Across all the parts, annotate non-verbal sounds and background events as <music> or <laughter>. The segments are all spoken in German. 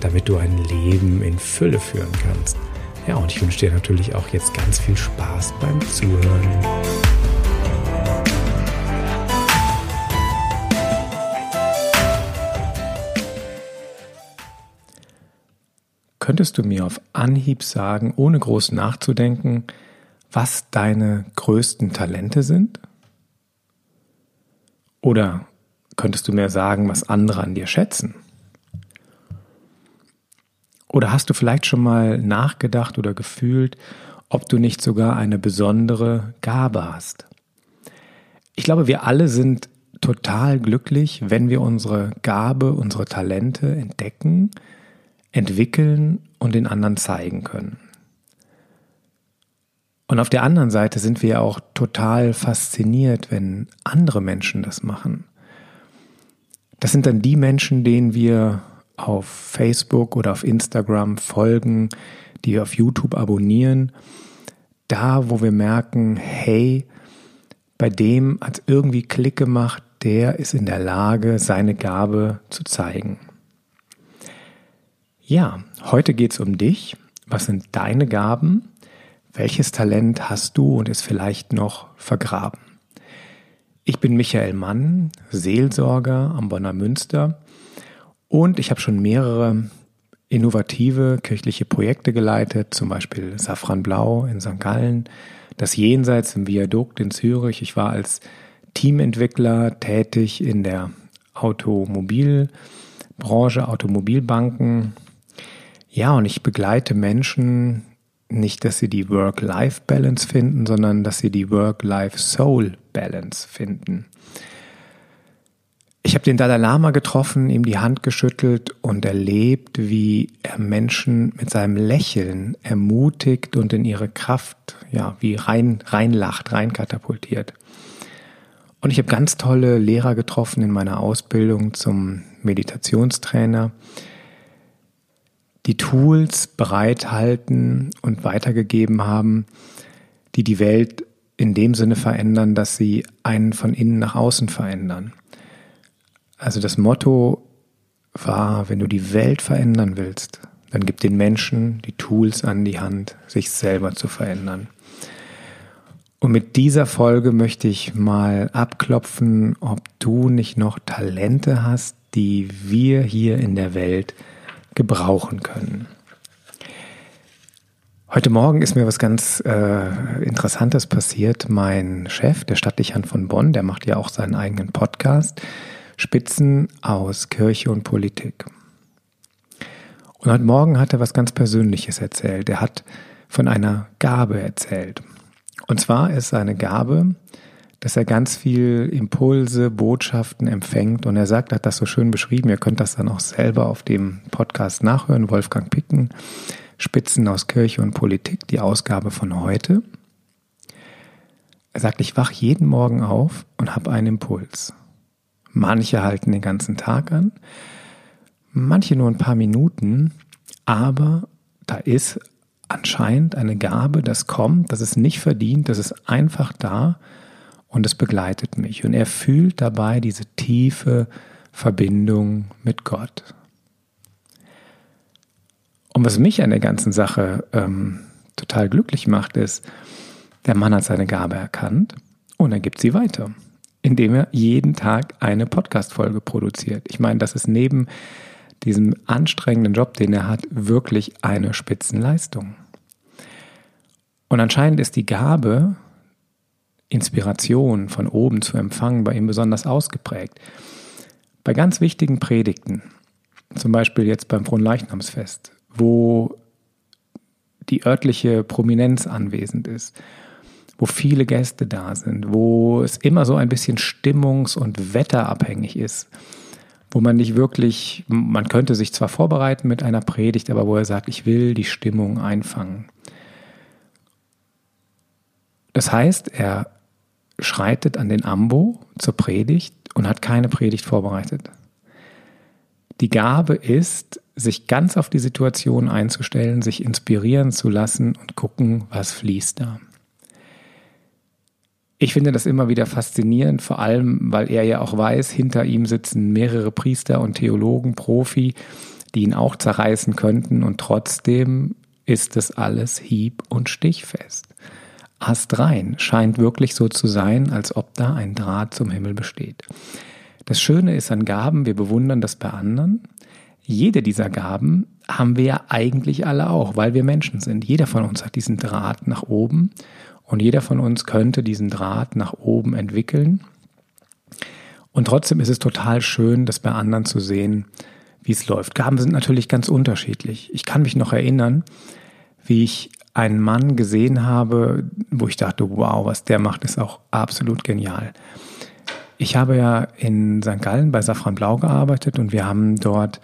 damit du ein Leben in Fülle führen kannst. Ja, und ich wünsche dir natürlich auch jetzt ganz viel Spaß beim Zuhören. Könntest du mir auf Anhieb sagen, ohne groß nachzudenken, was deine größten Talente sind? Oder könntest du mir sagen, was andere an dir schätzen? Oder hast du vielleicht schon mal nachgedacht oder gefühlt, ob du nicht sogar eine besondere Gabe hast? Ich glaube, wir alle sind total glücklich, wenn wir unsere Gabe, unsere Talente entdecken, entwickeln und den anderen zeigen können. Und auf der anderen Seite sind wir auch total fasziniert, wenn andere Menschen das machen. Das sind dann die Menschen, denen wir auf Facebook oder auf Instagram folgen, die auf YouTube abonnieren, da wo wir merken, hey, bei dem hat irgendwie Klick gemacht, der ist in der Lage, seine Gabe zu zeigen. Ja, heute geht es um dich. Was sind deine Gaben? Welches Talent hast du und ist vielleicht noch vergraben? Ich bin Michael Mann, Seelsorger am Bonner Münster und ich habe schon mehrere innovative kirchliche Projekte geleitet, zum Beispiel Safran Blau in St. Gallen, das Jenseits im Viadukt in Zürich. Ich war als Teamentwickler tätig in der Automobilbranche, Automobilbanken. Ja, und ich begleite Menschen nicht, dass sie die Work-Life-Balance finden, sondern dass sie die Work-Life-Soul-Balance finden. Ich habe den Dalai Lama getroffen, ihm die Hand geschüttelt und erlebt, wie er Menschen mit seinem Lächeln ermutigt und in ihre Kraft, ja, wie rein, reinlacht, reinkatapultiert. Und ich habe ganz tolle Lehrer getroffen in meiner Ausbildung zum Meditationstrainer, die Tools bereithalten und weitergegeben haben, die die Welt in dem Sinne verändern, dass sie einen von innen nach außen verändern. Also das Motto war, wenn du die Welt verändern willst, dann gib den Menschen die Tools an die Hand, sich selber zu verändern. Und mit dieser Folge möchte ich mal abklopfen, ob du nicht noch Talente hast, die wir hier in der Welt gebrauchen können. Heute Morgen ist mir was ganz äh, Interessantes passiert. Mein Chef, der Stadtdechant von Bonn, der macht ja auch seinen eigenen Podcast. Spitzen aus Kirche und Politik. Und heute Morgen hat er was ganz Persönliches erzählt. Er hat von einer Gabe erzählt. Und zwar ist seine Gabe, dass er ganz viel Impulse, Botschaften empfängt. Und er sagt, er hat das so schön beschrieben. Ihr könnt das dann auch selber auf dem Podcast nachhören. Wolfgang Picken, Spitzen aus Kirche und Politik, die Ausgabe von heute. Er sagt, ich wach jeden Morgen auf und habe einen Impuls. Manche halten den ganzen Tag an, manche nur ein paar Minuten, aber da ist anscheinend eine Gabe, das kommt, das ist nicht verdient, das ist einfach da und es begleitet mich. Und er fühlt dabei diese tiefe Verbindung mit Gott. Und was mich an der ganzen Sache ähm, total glücklich macht, ist, der Mann hat seine Gabe erkannt und er gibt sie weiter indem er jeden Tag eine Podcast-Folge produziert. Ich meine, das ist neben diesem anstrengenden Job, den er hat, wirklich eine Spitzenleistung. Und anscheinend ist die Gabe, Inspiration von oben zu empfangen, bei ihm besonders ausgeprägt. Bei ganz wichtigen Predigten, zum Beispiel jetzt beim Fronleichnamsfest, wo die örtliche Prominenz anwesend ist, wo viele Gäste da sind, wo es immer so ein bisschen stimmungs- und wetterabhängig ist, wo man nicht wirklich, man könnte sich zwar vorbereiten mit einer Predigt, aber wo er sagt, ich will die Stimmung einfangen. Das heißt, er schreitet an den Ambo zur Predigt und hat keine Predigt vorbereitet. Die Gabe ist, sich ganz auf die Situation einzustellen, sich inspirieren zu lassen und gucken, was fließt da. Ich finde das immer wieder faszinierend, vor allem, weil er ja auch weiß, hinter ihm sitzen mehrere Priester und Theologen, Profi, die ihn auch zerreißen könnten und trotzdem ist es alles hieb- und stichfest. Ast rein scheint wirklich so zu sein, als ob da ein Draht zum Himmel besteht. Das Schöne ist an Gaben, wir bewundern das bei anderen. Jede dieser Gaben haben wir ja eigentlich alle auch, weil wir Menschen sind. Jeder von uns hat diesen Draht nach oben und jeder von uns könnte diesen Draht nach oben entwickeln. Und trotzdem ist es total schön, das bei anderen zu sehen, wie es läuft. Gaben sind natürlich ganz unterschiedlich. Ich kann mich noch erinnern, wie ich einen Mann gesehen habe, wo ich dachte, wow, was der macht, ist auch absolut genial. Ich habe ja in St. Gallen bei Safran Blau gearbeitet und wir haben dort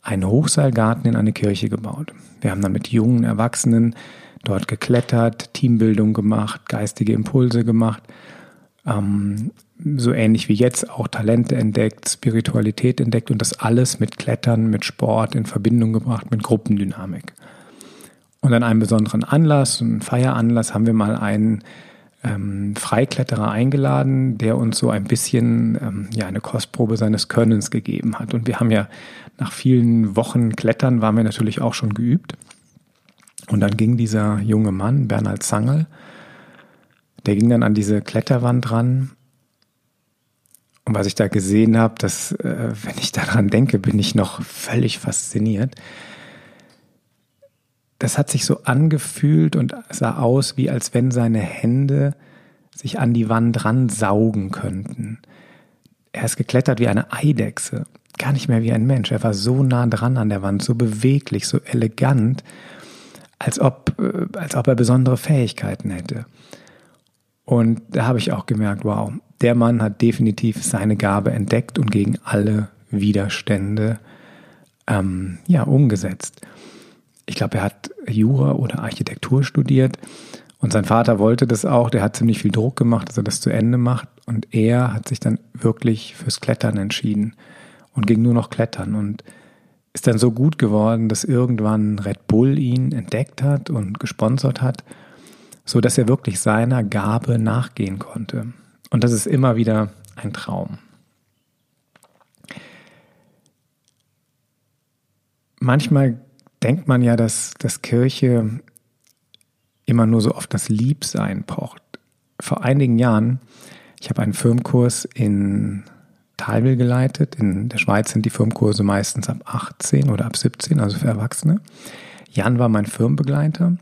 einen Hochseilgarten in eine Kirche gebaut. Wir haben dann mit jungen Erwachsenen dort geklettert, Teambildung gemacht, geistige Impulse gemacht, ähm, so ähnlich wie jetzt auch Talente entdeckt, Spiritualität entdeckt und das alles mit Klettern, mit Sport in Verbindung gebracht, mit Gruppendynamik. Und an einem besonderen Anlass, einen Feieranlass, haben wir mal einen ähm, Freikletterer eingeladen, der uns so ein bisschen ähm, ja, eine Kostprobe seines Könnens gegeben hat. Und wir haben ja nach vielen Wochen Klettern waren wir natürlich auch schon geübt. Und dann ging dieser junge Mann, Bernhard Zangel, der ging dann an diese Kletterwand ran. Und was ich da gesehen habe, dass, äh, wenn ich daran denke, bin ich noch völlig fasziniert das hat sich so angefühlt und sah aus, wie als wenn seine Hände sich an die Wand ransaugen könnten. Er ist geklettert wie eine Eidechse, gar nicht mehr wie ein Mensch. Er war so nah dran an der Wand, so beweglich, so elegant, als ob, äh, als ob er besondere Fähigkeiten hätte. Und da habe ich auch gemerkt, wow, der Mann hat definitiv seine Gabe entdeckt und gegen alle Widerstände ähm, ja, umgesetzt ich glaube, er hat Jura oder Architektur studiert und sein Vater wollte das auch. Der hat ziemlich viel Druck gemacht, dass er das zu Ende macht. Und er hat sich dann wirklich fürs Klettern entschieden und ging nur noch klettern und ist dann so gut geworden, dass irgendwann Red Bull ihn entdeckt hat und gesponsert hat, so dass er wirklich seiner Gabe nachgehen konnte. Und das ist immer wieder ein Traum. Manchmal denkt man ja, dass, dass Kirche immer nur so auf das Liebsein pocht. Vor einigen Jahren, ich habe einen Firmkurs in Talwil geleitet. In der Schweiz sind die Firmkurse meistens ab 18 oder ab 17, also für Erwachsene. Jan war mein Firmenbegleiter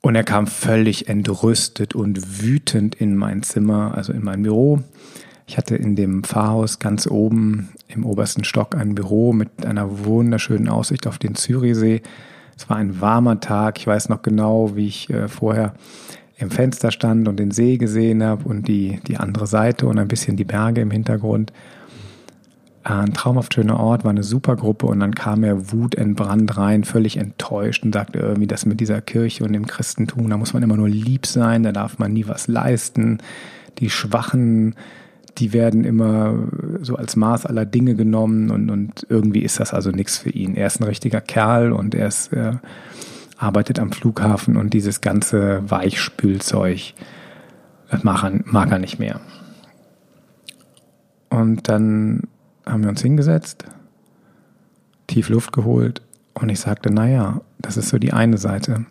und er kam völlig entrüstet und wütend in mein Zimmer, also in mein Büro. Ich hatte in dem Pfarrhaus ganz oben im obersten Stock ein Büro mit einer wunderschönen Aussicht auf den Zürichsee. Es war ein warmer Tag. Ich weiß noch genau, wie ich äh, vorher im Fenster stand und den See gesehen habe und die, die andere Seite und ein bisschen die Berge im Hintergrund. Äh, ein traumhaft schöner Ort, war eine super Gruppe und dann kam er wutentbrannt rein, völlig enttäuscht und sagte irgendwie, das mit dieser Kirche und dem Christentum, da muss man immer nur lieb sein, da darf man nie was leisten. Die Schwachen, die werden immer so als Maß aller Dinge genommen und, und irgendwie ist das also nichts für ihn. Er ist ein richtiger Kerl und er ist, äh, arbeitet am Flughafen und dieses ganze Weichspülzeug, das mag er, mag er nicht mehr. Und dann haben wir uns hingesetzt, tief Luft geholt und ich sagte, naja, das ist so die eine Seite,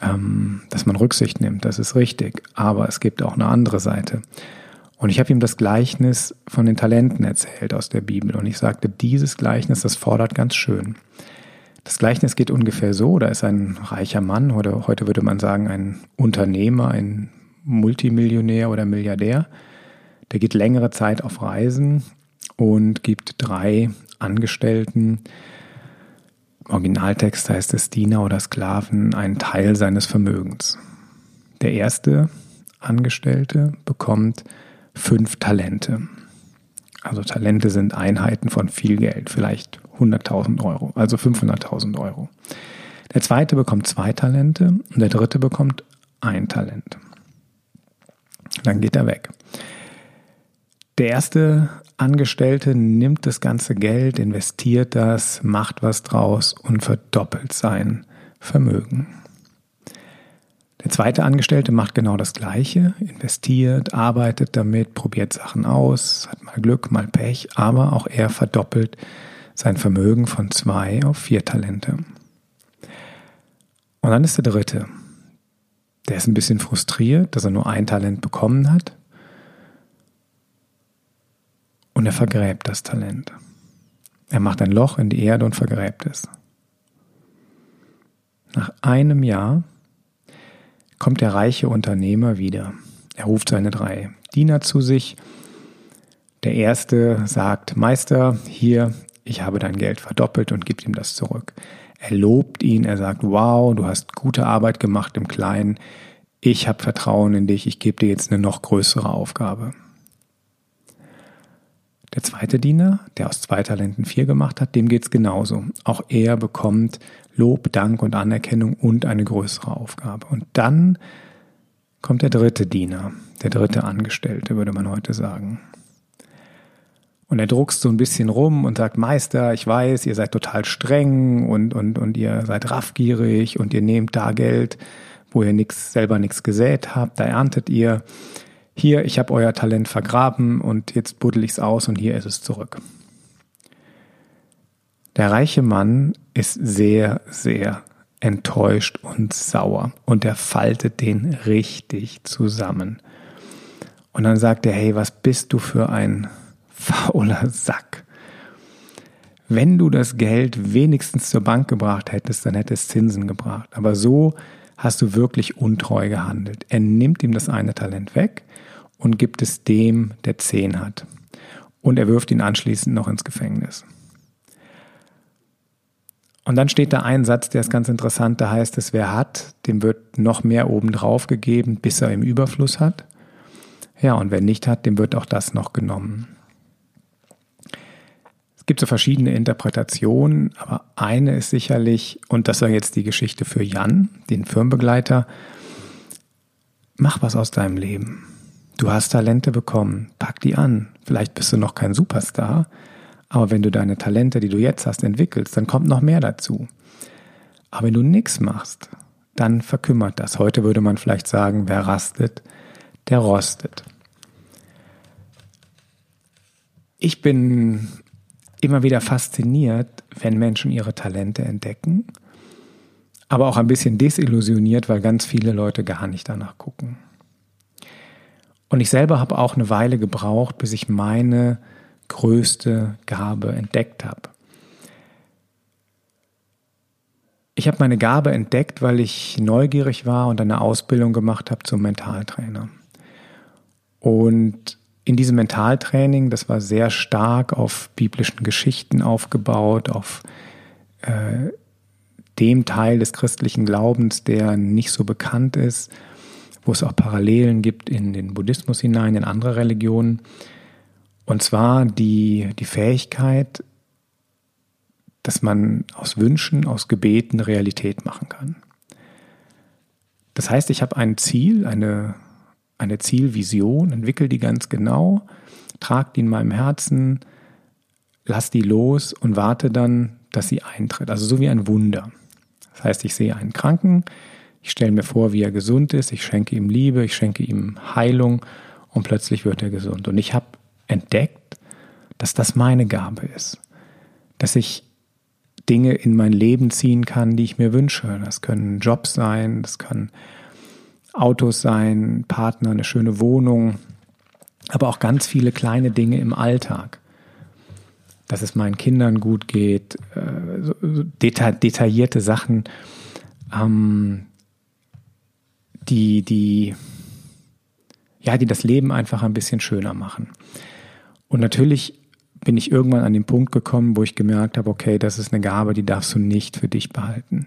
ähm, dass man Rücksicht nimmt, das ist richtig, aber es gibt auch eine andere Seite. Und ich habe ihm das Gleichnis von den Talenten erzählt aus der Bibel. Und ich sagte, dieses Gleichnis, das fordert ganz schön. Das Gleichnis geht ungefähr so, da ist ein reicher Mann oder heute würde man sagen ein Unternehmer, ein Multimillionär oder Milliardär. Der geht längere Zeit auf Reisen und gibt drei Angestellten, Originaltext heißt es Diener oder Sklaven, einen Teil seines Vermögens. Der erste Angestellte bekommt fünf Talente. Also Talente sind Einheiten von viel Geld, vielleicht 100.000 Euro, also 500.000 Euro. Der zweite bekommt zwei Talente und der dritte bekommt ein Talent. Dann geht er weg. Der erste Angestellte nimmt das ganze Geld, investiert das, macht was draus und verdoppelt sein Vermögen. Der zweite Angestellte macht genau das Gleiche, investiert, arbeitet damit, probiert Sachen aus, hat mal Glück, mal Pech, aber auch er verdoppelt sein Vermögen von zwei auf vier Talente. Und dann ist der dritte. Der ist ein bisschen frustriert, dass er nur ein Talent bekommen hat und er vergräbt das Talent. Er macht ein Loch in die Erde und vergräbt es. Nach einem Jahr kommt der reiche Unternehmer wieder. Er ruft seine drei Diener zu sich. Der erste sagt, Meister, hier, ich habe dein Geld verdoppelt und gibt ihm das zurück. Er lobt ihn, er sagt, wow, du hast gute Arbeit gemacht im Kleinen. Ich habe Vertrauen in dich, ich gebe dir jetzt eine noch größere Aufgabe. Der zweite Diener, der aus zwei Talenten vier gemacht hat, dem geht's genauso. Auch er bekommt Lob, Dank und Anerkennung und eine größere Aufgabe. Und dann kommt der dritte Diener, der dritte Angestellte, würde man heute sagen. Und er druckst so ein bisschen rum und sagt, Meister, ich weiß, ihr seid total streng und, und, und ihr seid raffgierig und ihr nehmt da Geld, wo ihr nix, selber nichts gesät habt, da erntet ihr hier, ich habe euer Talent vergraben und jetzt buddel ich's aus und hier ist es zurück. Der reiche Mann ist sehr, sehr enttäuscht und sauer und er faltet den richtig zusammen. Und dann sagt er, hey, was bist du für ein fauler Sack? Wenn du das Geld wenigstens zur Bank gebracht hättest, dann hätte es Zinsen gebracht. Aber so hast du wirklich untreu gehandelt. Er nimmt ihm das eine Talent weg und gibt es dem, der zehn hat. Und er wirft ihn anschließend noch ins Gefängnis. Und dann steht da ein Satz, der ist ganz interessant, da heißt es, wer hat, dem wird noch mehr obendrauf gegeben, bis er im Überfluss hat. Ja, und wer nicht hat, dem wird auch das noch genommen. Gibt so verschiedene Interpretationen, aber eine ist sicherlich, und das war jetzt die Geschichte für Jan, den Firmenbegleiter, mach was aus deinem Leben. Du hast Talente bekommen, pack die an. Vielleicht bist du noch kein Superstar, aber wenn du deine Talente, die du jetzt hast, entwickelst, dann kommt noch mehr dazu. Aber wenn du nichts machst, dann verkümmert das. Heute würde man vielleicht sagen, wer rastet, der rostet. Ich bin immer wieder fasziniert, wenn Menschen ihre Talente entdecken, aber auch ein bisschen desillusioniert, weil ganz viele Leute gar nicht danach gucken. Und ich selber habe auch eine Weile gebraucht, bis ich meine größte Gabe entdeckt habe. Ich habe meine Gabe entdeckt, weil ich neugierig war und eine Ausbildung gemacht habe zum Mentaltrainer. Und in diesem Mentaltraining, das war sehr stark auf biblischen Geschichten aufgebaut, auf äh, dem Teil des christlichen Glaubens, der nicht so bekannt ist, wo es auch Parallelen gibt in den Buddhismus hinein, in andere Religionen. Und zwar die, die Fähigkeit, dass man aus Wünschen, aus Gebeten Realität machen kann. Das heißt, ich habe ein Ziel, eine, eine Zielvision, entwickle die ganz genau, trage die in meinem Herzen, lass die los und warte dann, dass sie eintritt. Also so wie ein Wunder. Das heißt, ich sehe einen Kranken, ich stelle mir vor, wie er gesund ist, ich schenke ihm Liebe, ich schenke ihm Heilung und plötzlich wird er gesund. Und ich habe entdeckt, dass das meine Gabe ist, dass ich Dinge in mein Leben ziehen kann, die ich mir wünsche. Das können Jobs sein, das können Autos sein, Partner, eine schöne Wohnung, aber auch ganz viele kleine Dinge im Alltag. Dass es meinen Kindern gut geht, äh, detaillierte Sachen, ähm, die, die, ja, die das Leben einfach ein bisschen schöner machen. Und natürlich bin ich irgendwann an den Punkt gekommen, wo ich gemerkt habe, okay, das ist eine Gabe, die darfst du nicht für dich behalten.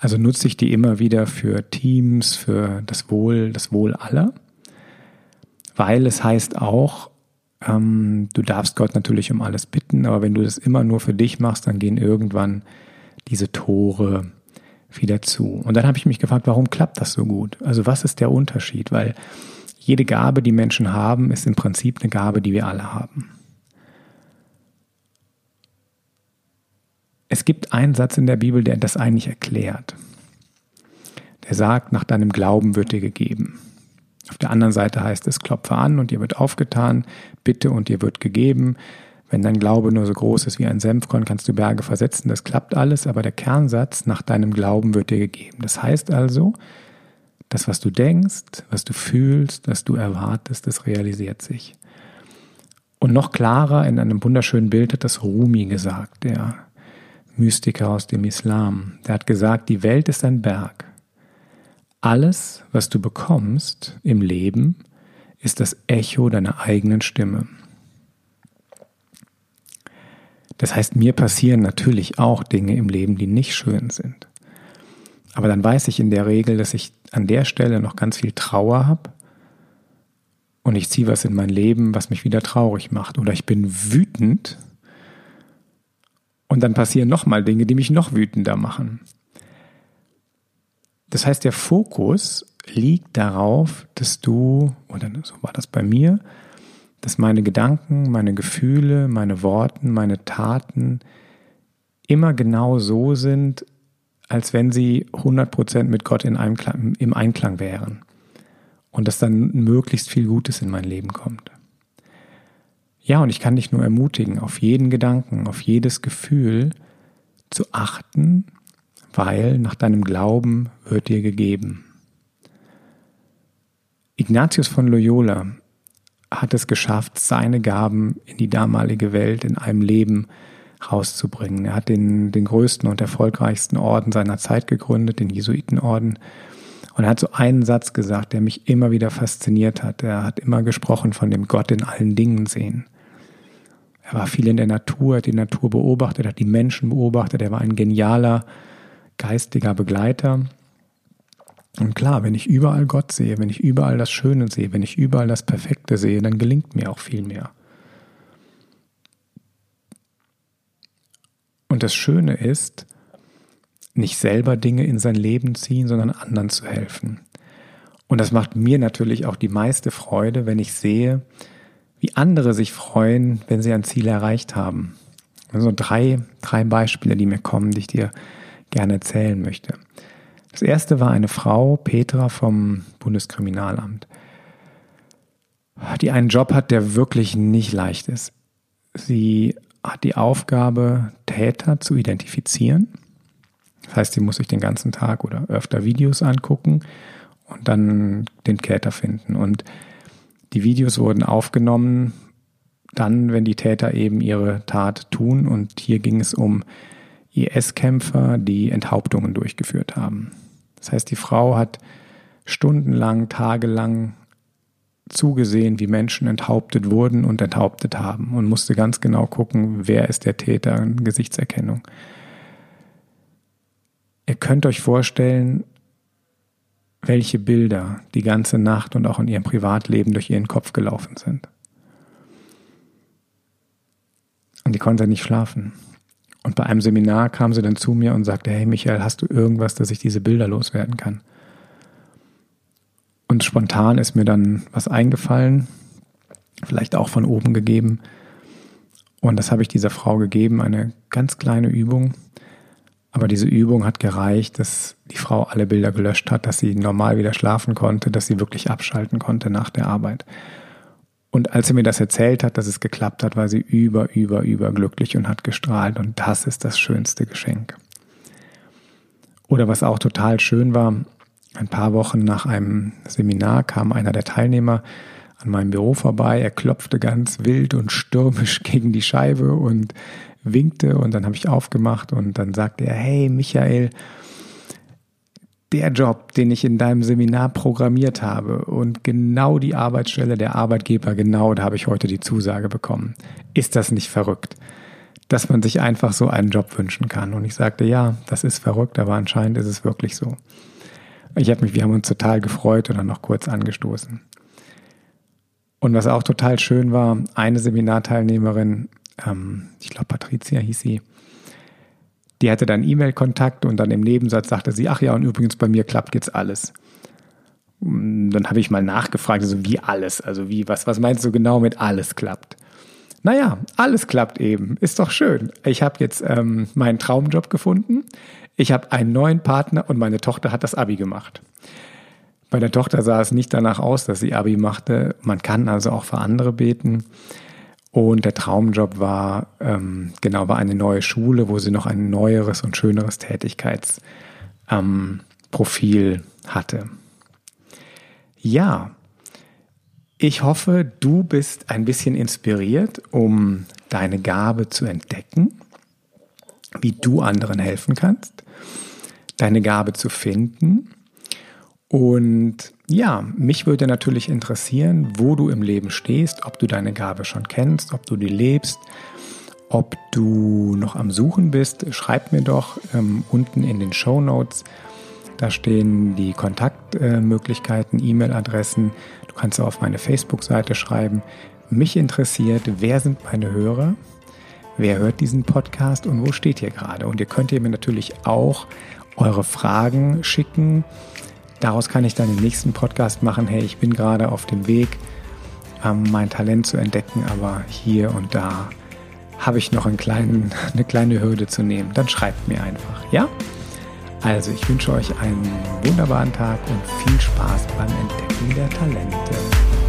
Also nutze ich die immer wieder für Teams, für das Wohl, das Wohl aller, weil es heißt auch, Ähm, du darfst Gott natürlich um alles bitten, aber wenn du das immer nur für dich machst, dann gehen irgendwann diese Tore wieder zu. Und dann habe ich mich gefragt, warum klappt das so gut? Also was ist der Unterschied? Weil jede Gabe, die Menschen haben, ist im Prinzip eine Gabe, die wir alle haben. Es gibt einen Satz in der Bibel, der das eigentlich erklärt. Der sagt, nach deinem Glauben wird dir gegeben. Auf der anderen Seite heißt es, klopfe an und dir wird aufgetan, bitte und dir wird gegeben. Wenn dein Glaube nur so groß ist wie ein Senfkorn, kannst du Berge versetzen. Das klappt alles, aber der Kernsatz, nach deinem Glauben wird dir gegeben. Das heißt also, das, was du denkst, was du fühlst, was du erwartest, das realisiert sich. Und noch klarer in einem wunderschönen Bild hat das Rumi gesagt, der Mystiker aus dem Islam. Der hat gesagt, die Welt ist ein Berg. Alles, was du bekommst im Leben, ist das Echo deiner eigenen Stimme. Das heißt, mir passieren natürlich auch Dinge im Leben, die nicht schön sind. Aber dann weiß ich in der Regel, dass ich an der Stelle noch ganz viel Trauer habe und ich ziehe was in mein Leben, was mich wieder traurig macht. Oder ich bin wütend und dann passieren nochmal Dinge, die mich noch wütender machen. Das heißt, der Fokus liegt darauf, dass du, oder so war das bei mir, dass meine Gedanken, meine Gefühle, meine Worten, meine Taten immer genau so sind, als wenn sie 100% mit Gott in Einklang, im Einklang wären. Und dass dann möglichst viel Gutes in mein Leben kommt. Ja, und ich kann dich nur ermutigen, auf jeden Gedanken, auf jedes Gefühl zu achten weil nach deinem Glauben wird dir gegeben. Ignatius von Loyola hat es geschafft, seine Gaben in die damalige Welt in einem Leben rauszubringen. Er hat den, den größten und erfolgreichsten Orden seiner Zeit gegründet, den Jesuitenorden. Und er hat so einen Satz gesagt, der mich immer wieder fasziniert hat. Er hat immer gesprochen von dem Gott in allen Dingen sehen. Er war viel in der Natur, hat die Natur beobachtet, hat die Menschen beobachtet. Er war ein genialer geistiger Begleiter. Und klar, wenn ich überall Gott sehe, wenn ich überall das Schöne sehe, wenn ich überall das Perfekte sehe, dann gelingt mir auch viel mehr. Und das Schöne ist, nicht selber Dinge in sein Leben ziehen, sondern anderen zu helfen. Und das macht mir natürlich auch die meiste Freude, wenn ich sehe, wie andere sich freuen, wenn sie ein Ziel erreicht haben. Also drei, drei Beispiele, die mir kommen, die ich dir gerne erzählen möchte. Das erste war eine Frau, Petra vom Bundeskriminalamt, die einen Job hat, der wirklich nicht leicht ist. Sie hat die Aufgabe, Täter zu identifizieren. Das heißt, sie muss sich den ganzen Tag oder öfter Videos angucken und dann den Täter finden. Und die Videos wurden aufgenommen, dann, wenn die Täter eben ihre Tat tun. Und hier ging es um IS-Kämpfer, die Enthauptungen durchgeführt haben. Das heißt, die Frau hat stundenlang, tagelang zugesehen, wie Menschen enthauptet wurden und enthauptet haben und musste ganz genau gucken, wer ist der Täter, Gesichtserkennung. Ihr könnt euch vorstellen, welche Bilder die ganze Nacht und auch in ihrem Privatleben durch ihren Kopf gelaufen sind. Und die konnte nicht schlafen. Und bei einem Seminar kam sie dann zu mir und sagte, hey Michael, hast du irgendwas, dass ich diese Bilder loswerden kann? Und spontan ist mir dann was eingefallen, vielleicht auch von oben gegeben. Und das habe ich dieser Frau gegeben, eine ganz kleine Übung. Aber diese Übung hat gereicht, dass die Frau alle Bilder gelöscht hat, dass sie normal wieder schlafen konnte, dass sie wirklich abschalten konnte nach der Arbeit. Und als sie mir das erzählt hat, dass es geklappt hat, war sie über, über, über glücklich und hat gestrahlt. Und das ist das schönste Geschenk. Oder was auch total schön war, ein paar Wochen nach einem Seminar kam einer der Teilnehmer an meinem Büro vorbei. Er klopfte ganz wild und stürmisch <laughs> gegen die Scheibe und winkte. Und dann habe ich aufgemacht und dann sagte er, hey Michael, der Job, den ich in deinem Seminar programmiert habe und genau die Arbeitsstelle der Arbeitgeber, genau da habe ich heute die Zusage bekommen. Ist das nicht verrückt? Dass man sich einfach so einen Job wünschen kann. Und ich sagte, ja, das ist verrückt, aber anscheinend ist es wirklich so. Ich habe mich, wir haben uns total gefreut und dann noch kurz angestoßen. Und was auch total schön war, eine Seminarteilnehmerin, ähm, ich glaube Patricia hieß sie, die hatte dann E-Mail-Kontakt und dann im Nebensatz sagte sie, ach ja, und übrigens bei mir klappt jetzt alles. Dann habe ich mal nachgefragt, also wie alles, also wie, was, was meinst du genau mit alles klappt? Naja, alles klappt eben, ist doch schön. Ich habe jetzt ähm, meinen Traumjob gefunden, ich habe einen neuen Partner und meine Tochter hat das Abi gemacht. Bei der Tochter sah es nicht danach aus, dass sie Abi machte. Man kann also auch für andere beten. Und der Traumjob war ähm, genau war eine neue Schule, wo sie noch ein neueres und schöneres Tätigkeitsprofil ähm, hatte. Ja, ich hoffe, du bist ein bisschen inspiriert, um deine Gabe zu entdecken, wie du anderen helfen kannst, deine Gabe zu finden und ja, mich würde natürlich interessieren, wo du im Leben stehst, ob du deine Gabe schon kennst, ob du die lebst, ob du noch am Suchen bist. Schreib mir doch ähm, unten in den Show Notes. Da stehen die Kontaktmöglichkeiten, E-Mail-Adressen. Du kannst auf meine Facebook-Seite schreiben. Mich interessiert, wer sind meine Hörer? Wer hört diesen Podcast und wo steht ihr gerade? Und ihr könnt ihr mir natürlich auch eure Fragen schicken Daraus kann ich dann den nächsten Podcast machen. Hey, ich bin gerade auf dem Weg, ähm, mein Talent zu entdecken, aber hier und da habe ich noch einen kleinen, <laughs> eine kleine Hürde zu nehmen. Dann schreibt mir einfach, ja? Also, ich wünsche euch einen wunderbaren Tag und viel Spaß beim Entdecken der Talente.